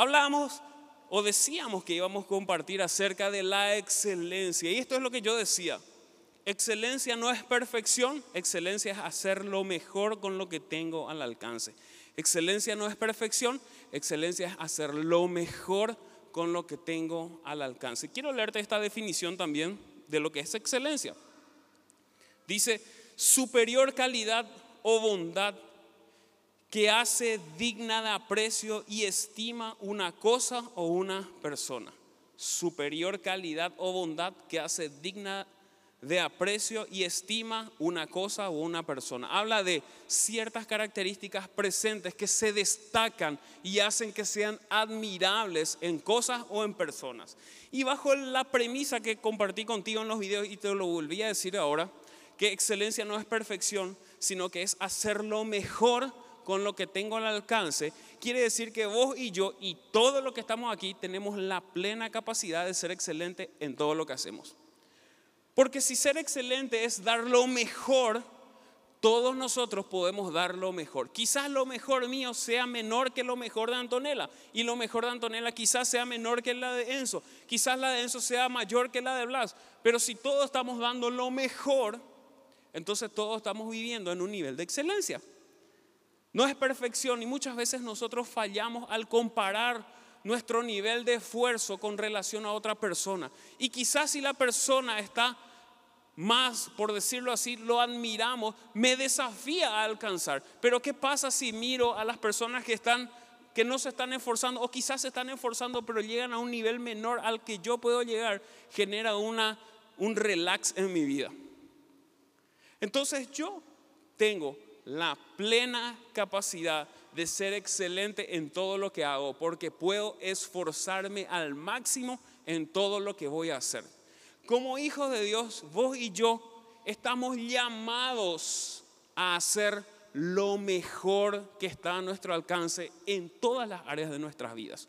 Hablamos o decíamos que íbamos a compartir acerca de la excelencia. Y esto es lo que yo decía. Excelencia no es perfección, excelencia es hacer lo mejor con lo que tengo al alcance. Excelencia no es perfección, excelencia es hacer lo mejor con lo que tengo al alcance. Quiero leerte esta definición también de lo que es excelencia. Dice, superior calidad o bondad que hace digna de aprecio y estima una cosa o una persona. Superior calidad o bondad que hace digna de aprecio y estima una cosa o una persona. Habla de ciertas características presentes que se destacan y hacen que sean admirables en cosas o en personas. Y bajo la premisa que compartí contigo en los videos y te lo volví a decir ahora, que excelencia no es perfección, sino que es hacer lo mejor con lo que tengo al alcance, quiere decir que vos y yo y todo lo que estamos aquí tenemos la plena capacidad de ser excelente en todo lo que hacemos. Porque si ser excelente es dar lo mejor, todos nosotros podemos dar lo mejor. Quizás lo mejor mío sea menor que lo mejor de Antonella y lo mejor de Antonella quizás sea menor que la de Enzo. Quizás la de Enzo sea mayor que la de Blas. Pero si todos estamos dando lo mejor, entonces todos estamos viviendo en un nivel de excelencia. No es perfección y muchas veces nosotros fallamos al comparar nuestro nivel de esfuerzo con relación a otra persona. Y quizás si la persona está más, por decirlo así, lo admiramos, me desafía a alcanzar. Pero ¿qué pasa si miro a las personas que están que no se están esforzando o quizás se están esforzando pero llegan a un nivel menor al que yo puedo llegar, genera una, un relax en mi vida. Entonces yo tengo la plena capacidad de ser excelente en todo lo que hago, porque puedo esforzarme al máximo en todo lo que voy a hacer. Como hijos de Dios, vos y yo estamos llamados a hacer lo mejor que está a nuestro alcance en todas las áreas de nuestras vidas.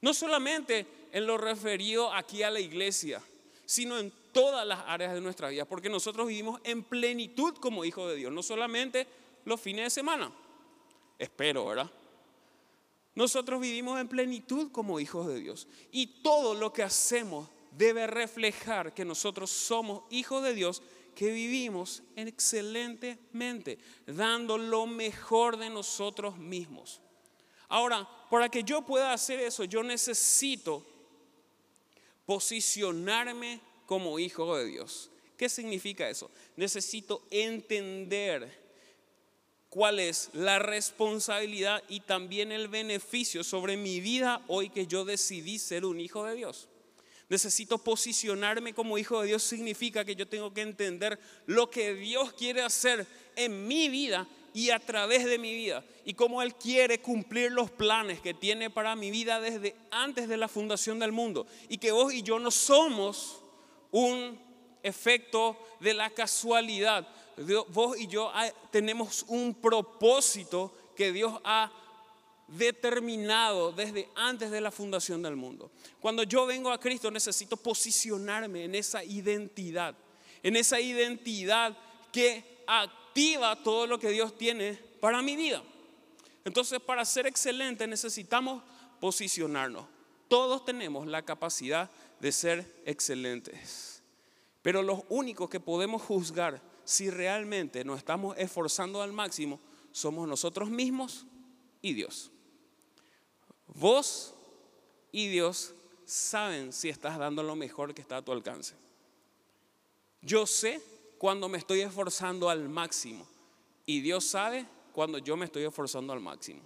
No solamente en lo referido aquí a la iglesia, sino en todas las áreas de nuestra vida, porque nosotros vivimos en plenitud como hijos de Dios, no solamente los fines de semana. Espero, ¿verdad? Nosotros vivimos en plenitud como hijos de Dios. Y todo lo que hacemos debe reflejar que nosotros somos hijos de Dios que vivimos excelentemente, dando lo mejor de nosotros mismos. Ahora, para que yo pueda hacer eso, yo necesito posicionarme como hijo de Dios. ¿Qué significa eso? Necesito entender cuál es la responsabilidad y también el beneficio sobre mi vida hoy que yo decidí ser un hijo de Dios. Necesito posicionarme como hijo de Dios significa que yo tengo que entender lo que Dios quiere hacer en mi vida y a través de mi vida y cómo Él quiere cumplir los planes que tiene para mi vida desde antes de la fundación del mundo y que vos y yo no somos un efecto de la casualidad, vos y yo tenemos un propósito que Dios ha determinado desde antes de la fundación del mundo. Cuando yo vengo a Cristo necesito posicionarme en esa identidad, en esa identidad que activa todo lo que Dios tiene para mi vida. Entonces, para ser excelente necesitamos posicionarnos. Todos tenemos la capacidad de ser excelentes. Pero los únicos que podemos juzgar si realmente nos estamos esforzando al máximo, somos nosotros mismos y Dios. Vos y Dios saben si estás dando lo mejor que está a tu alcance. Yo sé cuando me estoy esforzando al máximo y Dios sabe cuando yo me estoy esforzando al máximo.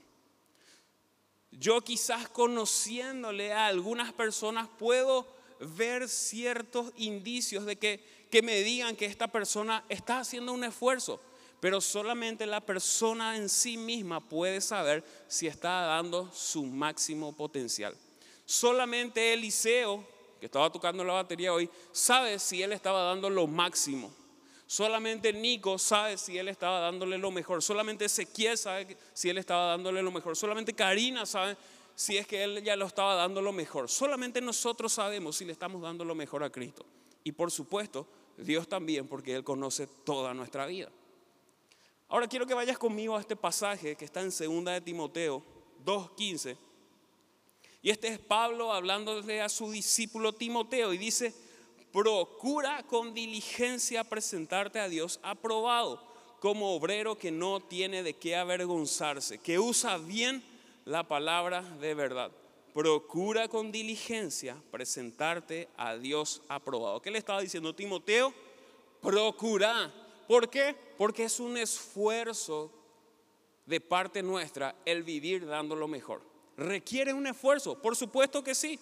Yo quizás conociéndole a algunas personas puedo ver ciertos indicios de que que me digan que esta persona está haciendo un esfuerzo, pero solamente la persona en sí misma puede saber si está dando su máximo potencial. Solamente Eliseo, que estaba tocando la batería hoy, sabe si él estaba dando lo máximo. Solamente Nico sabe si él estaba dándole lo mejor. Solamente Ezequiel sabe si él estaba dándole lo mejor. Solamente Karina sabe si es que él ya lo estaba dando lo mejor. Solamente nosotros sabemos si le estamos dando lo mejor a Cristo. Y por supuesto, Dios también, porque Él conoce toda nuestra vida. Ahora quiero que vayas conmigo a este pasaje que está en 2 de Timoteo 2.15. Y este es Pablo hablándole a su discípulo Timoteo y dice, procura con diligencia presentarte a Dios aprobado como obrero que no tiene de qué avergonzarse, que usa bien la palabra de verdad. Procura con diligencia presentarte a Dios aprobado. ¿Qué le estaba diciendo Timoteo? Procura. ¿Por qué? Porque es un esfuerzo de parte nuestra el vivir dando lo mejor. ¿Requiere un esfuerzo? Por supuesto que sí.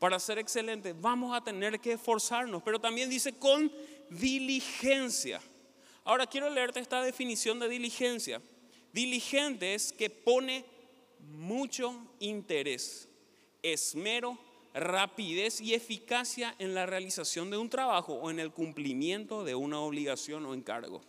Para ser excelente vamos a tener que esforzarnos, pero también dice con diligencia. Ahora quiero leerte esta definición de diligencia. Diligente es que pone mucho interés, esmero, rapidez y eficacia en la realización de un trabajo o en el cumplimiento de una obligación o encargo.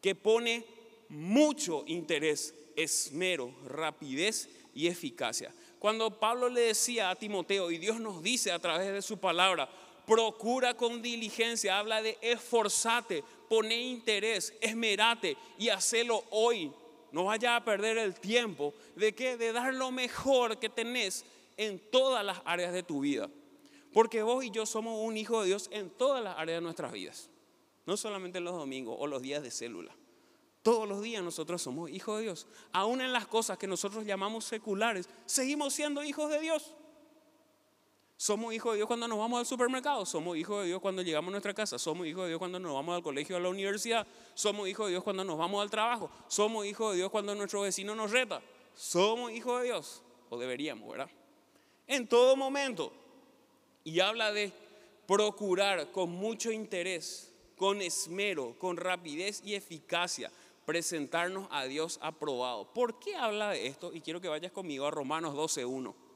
Que pone mucho interés, esmero, rapidez y eficacia. Cuando Pablo le decía a Timoteo, y Dios nos dice a través de su palabra, procura con diligencia, habla de esforzate, pone interés, esmerate y hacelo hoy. No vaya a perder el tiempo de que de dar lo mejor que tenés en todas las áreas de tu vida. Porque vos y yo somos un hijo de Dios en todas las áreas de nuestras vidas. No solamente en los domingos o los días de célula. Todos los días nosotros somos hijos de Dios. Aún en las cosas que nosotros llamamos seculares, seguimos siendo hijos de Dios. Somos hijos de Dios cuando nos vamos al supermercado, somos hijos de Dios cuando llegamos a nuestra casa, somos hijos de Dios cuando nos vamos al colegio, a la universidad, somos hijos de Dios cuando nos vamos al trabajo, somos hijos de Dios cuando nuestro vecino nos reta, somos hijos de Dios, o deberíamos, ¿verdad? En todo momento. Y habla de procurar con mucho interés, con esmero, con rapidez y eficacia, presentarnos a Dios aprobado. ¿Por qué habla de esto? Y quiero que vayas conmigo a Romanos 12.1.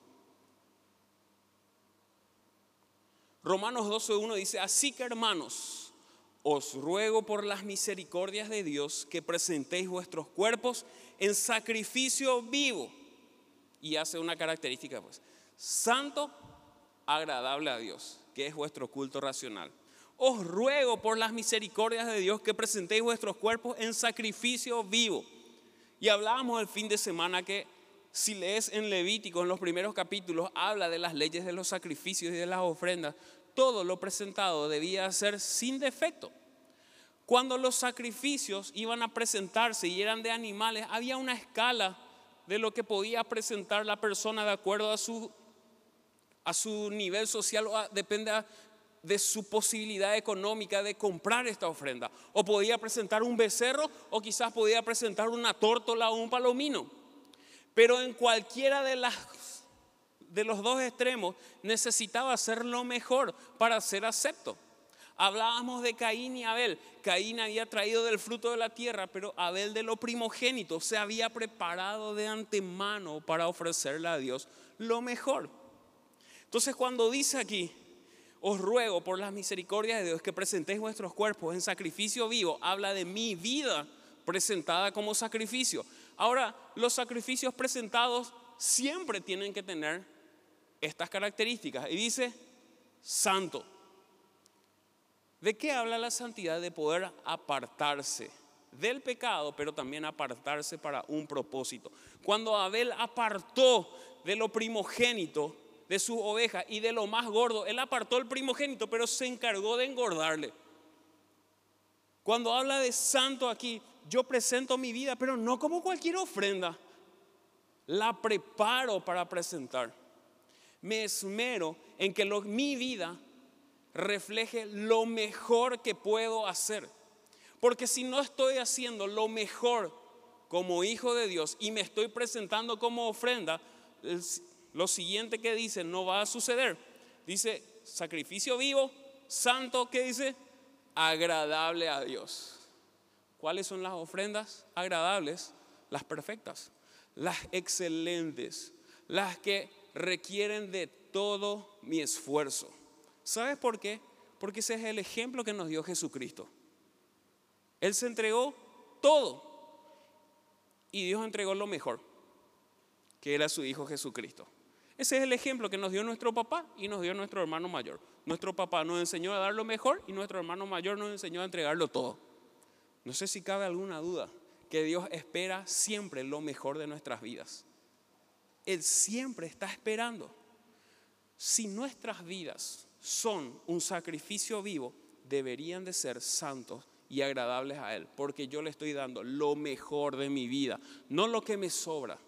Romanos 12.1 dice, así que hermanos, os ruego por las misericordias de Dios que presentéis vuestros cuerpos en sacrificio vivo. Y hace una característica, pues, santo, agradable a Dios, que es vuestro culto racional. Os ruego por las misericordias de Dios que presentéis vuestros cuerpos en sacrificio vivo. Y hablábamos el fin de semana que si lees en Levítico, en los primeros capítulos, habla de las leyes de los sacrificios y de las ofrendas. Todo lo presentado debía ser sin defecto. Cuando los sacrificios iban a presentarse y eran de animales, había una escala de lo que podía presentar la persona de acuerdo a su, a su nivel social, o depende de su posibilidad económica de comprar esta ofrenda. O podía presentar un becerro o quizás podía presentar una tórtola o un palomino. Pero en cualquiera de, las, de los dos extremos necesitaba ser lo mejor para ser acepto. Hablábamos de Caín y Abel. Caín había traído del fruto de la tierra, pero Abel de lo primogénito se había preparado de antemano para ofrecerle a Dios lo mejor. Entonces cuando dice aquí, os ruego por las misericordias de Dios que presentéis vuestros cuerpos en sacrificio vivo, habla de mi vida presentada como sacrificio. Ahora, los sacrificios presentados siempre tienen que tener estas características. Y dice, santo. ¿De qué habla la santidad? De poder apartarse del pecado, pero también apartarse para un propósito. Cuando Abel apartó de lo primogénito de su oveja y de lo más gordo, él apartó el primogénito, pero se encargó de engordarle. Cuando habla de santo aquí, yo presento mi vida, pero no como cualquier ofrenda. La preparo para presentar. Me esmero en que mi vida refleje lo mejor que puedo hacer. Porque si no estoy haciendo lo mejor como hijo de Dios y me estoy presentando como ofrenda, lo siguiente que dice no va a suceder. Dice sacrificio vivo, santo, ¿qué dice? Agradable a Dios. ¿Cuáles son las ofrendas agradables? Las perfectas, las excelentes, las que requieren de todo mi esfuerzo. ¿Sabes por qué? Porque ese es el ejemplo que nos dio Jesucristo. Él se entregó todo y Dios entregó lo mejor, que era su Hijo Jesucristo. Ese es el ejemplo que nos dio nuestro papá y nos dio nuestro hermano mayor. Nuestro papá nos enseñó a dar lo mejor y nuestro hermano mayor nos enseñó a entregarlo todo. No sé si cabe alguna duda que Dios espera siempre lo mejor de nuestras vidas. Él siempre está esperando. Si nuestras vidas son un sacrificio vivo, deberían de ser santos y agradables a Él, porque yo le estoy dando lo mejor de mi vida, no lo que me sobra,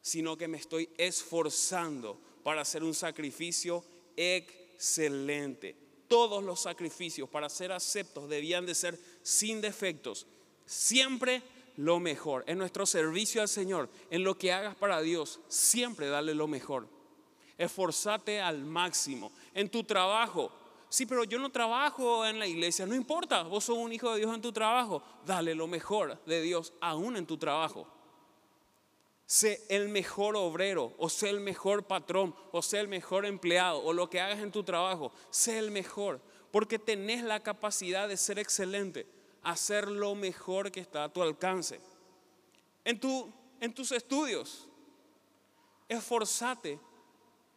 sino que me estoy esforzando para hacer un sacrificio excelente. Todos los sacrificios para ser aceptos debían de ser sin defectos, siempre lo mejor. En nuestro servicio al Señor, en lo que hagas para Dios, siempre dale lo mejor. Esforzate al máximo. En tu trabajo, sí, pero yo no trabajo en la iglesia, no importa, vos sos un hijo de Dios en tu trabajo, dale lo mejor de Dios aún en tu trabajo. Sé el mejor obrero, o sé el mejor patrón, o sé el mejor empleado, o lo que hagas en tu trabajo, sé el mejor, porque tenés la capacidad de ser excelente, hacer lo mejor que está a tu alcance. En, tu, en tus estudios, esforzate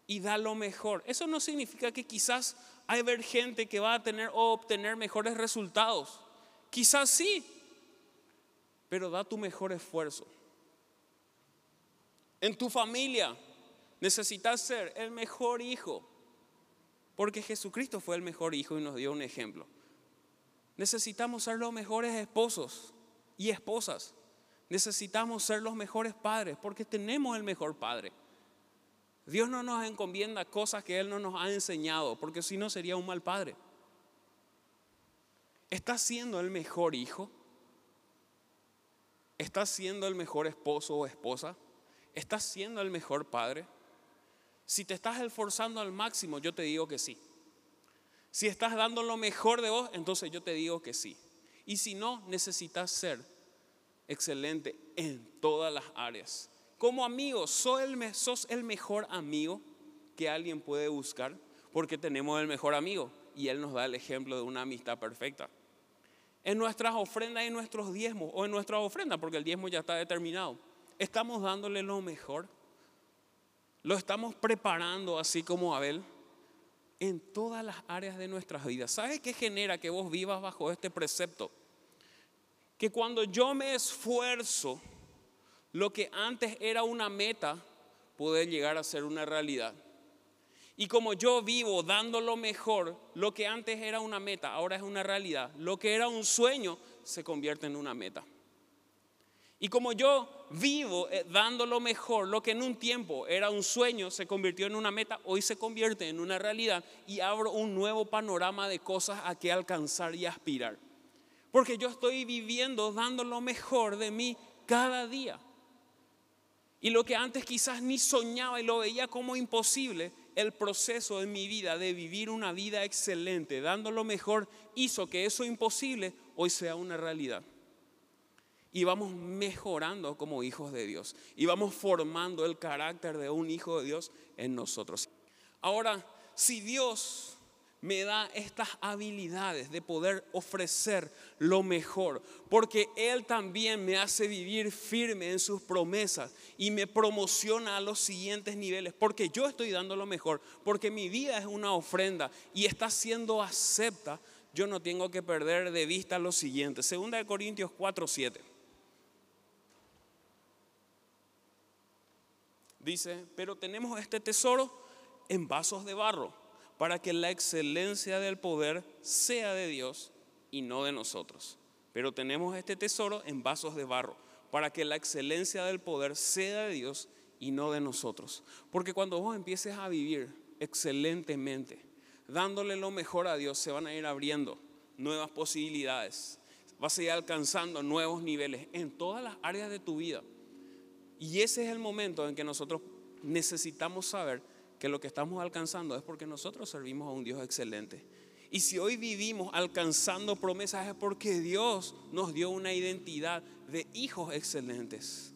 y da lo mejor. Eso no significa que quizás hay ver gente que va a tener o obtener mejores resultados. Quizás sí, pero da tu mejor esfuerzo. En tu familia necesitas ser el mejor hijo, porque Jesucristo fue el mejor hijo y nos dio un ejemplo. Necesitamos ser los mejores esposos y esposas. Necesitamos ser los mejores padres, porque tenemos el mejor padre. Dios no nos encomienda cosas que Él no nos ha enseñado, porque si no sería un mal padre. ¿Estás siendo el mejor hijo? ¿Estás siendo el mejor esposo o esposa? ¿Estás siendo el mejor padre? Si te estás esforzando al máximo, yo te digo que sí. Si estás dando lo mejor de vos, entonces yo te digo que sí. Y si no, necesitas ser excelente en todas las áreas. Como amigo, sos el, mejor amigo que alguien puede buscar porque tenemos el mejor amigo y Él nos da el ejemplo de una amistad perfecta. En nuestras ofrendas y nuestros diezmos, o en nuestras ofrendas, porque el diezmo ya está determinado estamos dándole lo mejor. Lo estamos preparando así como Abel en todas las áreas de nuestras vidas. ¿Sabe qué genera que vos vivas bajo este precepto? Que cuando yo me esfuerzo, lo que antes era una meta puede llegar a ser una realidad. Y como yo vivo dando lo mejor, lo que antes era una meta, ahora es una realidad. Lo que era un sueño se convierte en una meta. Y como yo vivo eh, dando lo mejor, lo que en un tiempo era un sueño, se convirtió en una meta, hoy se convierte en una realidad y abro un nuevo panorama de cosas a que alcanzar y aspirar. Porque yo estoy viviendo dando lo mejor de mí cada día. Y lo que antes quizás ni soñaba y lo veía como imposible, el proceso en mi vida de vivir una vida excelente, dando lo mejor, hizo que eso imposible hoy sea una realidad y vamos mejorando como hijos de Dios y vamos formando el carácter de un hijo de Dios en nosotros. Ahora, si Dios me da estas habilidades de poder ofrecer lo mejor, porque Él también me hace vivir firme en sus promesas y me promociona a los siguientes niveles, porque yo estoy dando lo mejor, porque mi vida es una ofrenda y está siendo acepta, yo no tengo que perder de vista lo siguiente. Segunda de Corintios 4, 7. Dice, pero tenemos este tesoro en vasos de barro, para que la excelencia del poder sea de Dios y no de nosotros. Pero tenemos este tesoro en vasos de barro, para que la excelencia del poder sea de Dios y no de nosotros. Porque cuando vos empieces a vivir excelentemente, dándole lo mejor a Dios, se van a ir abriendo nuevas posibilidades. Vas a ir alcanzando nuevos niveles en todas las áreas de tu vida. Y ese es el momento en que nosotros necesitamos saber que lo que estamos alcanzando es porque nosotros servimos a un Dios excelente. Y si hoy vivimos alcanzando promesas es porque Dios nos dio una identidad de hijos excelentes.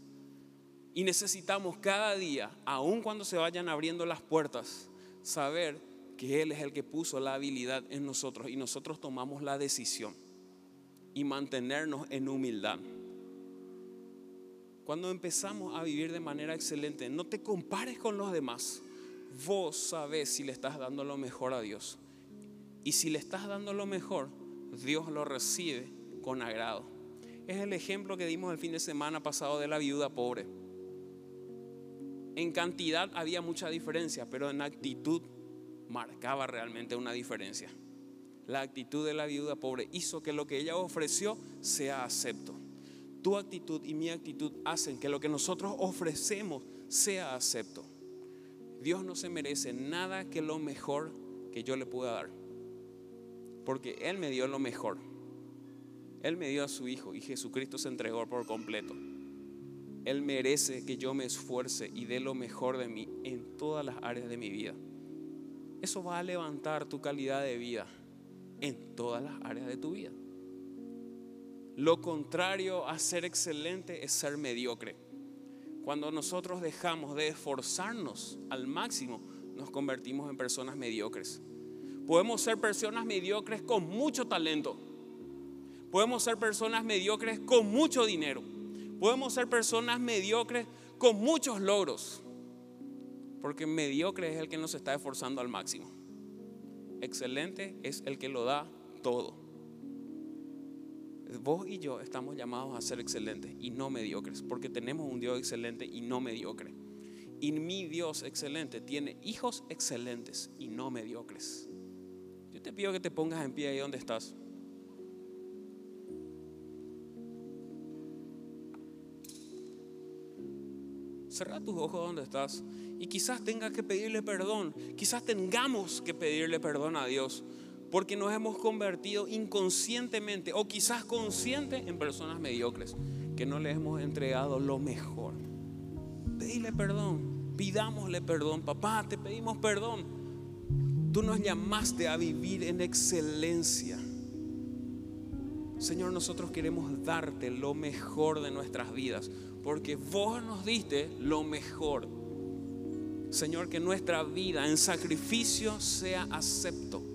Y necesitamos cada día, aun cuando se vayan abriendo las puertas, saber que Él es el que puso la habilidad en nosotros y nosotros tomamos la decisión y mantenernos en humildad. Cuando empezamos a vivir de manera excelente, no te compares con los demás. Vos sabés si le estás dando lo mejor a Dios. Y si le estás dando lo mejor, Dios lo recibe con agrado. Es el ejemplo que dimos el fin de semana pasado de la viuda pobre. En cantidad había mucha diferencia, pero en actitud marcaba realmente una diferencia. La actitud de la viuda pobre hizo que lo que ella ofreció sea acepto. Tu actitud y mi actitud hacen que lo que nosotros ofrecemos sea acepto. Dios no se merece nada que lo mejor que yo le pueda dar. Porque Él me dio lo mejor. Él me dio a su Hijo y Jesucristo se entregó por completo. Él merece que yo me esfuerce y dé lo mejor de mí en todas las áreas de mi vida. Eso va a levantar tu calidad de vida en todas las áreas de tu vida. Lo contrario a ser excelente es ser mediocre. Cuando nosotros dejamos de esforzarnos al máximo, nos convertimos en personas mediocres. Podemos ser personas mediocres con mucho talento. Podemos ser personas mediocres con mucho dinero. Podemos ser personas mediocres con muchos logros. Porque mediocre es el que nos está esforzando al máximo. Excelente es el que lo da todo. Vos y yo estamos llamados a ser excelentes y no mediocres, porque tenemos un Dios excelente y no mediocre. Y mi Dios excelente tiene hijos excelentes y no mediocres. Yo te pido que te pongas en pie ahí donde estás. Cerra tus ojos donde estás y quizás tengas que pedirle perdón, quizás tengamos que pedirle perdón a Dios porque nos hemos convertido inconscientemente o quizás consciente en personas mediocres que no le hemos entregado lo mejor. Pedile perdón, pidámosle perdón, papá, te pedimos perdón. Tú nos llamaste a vivir en excelencia. Señor, nosotros queremos darte lo mejor de nuestras vidas, porque vos nos diste lo mejor. Señor, que nuestra vida en sacrificio sea acepto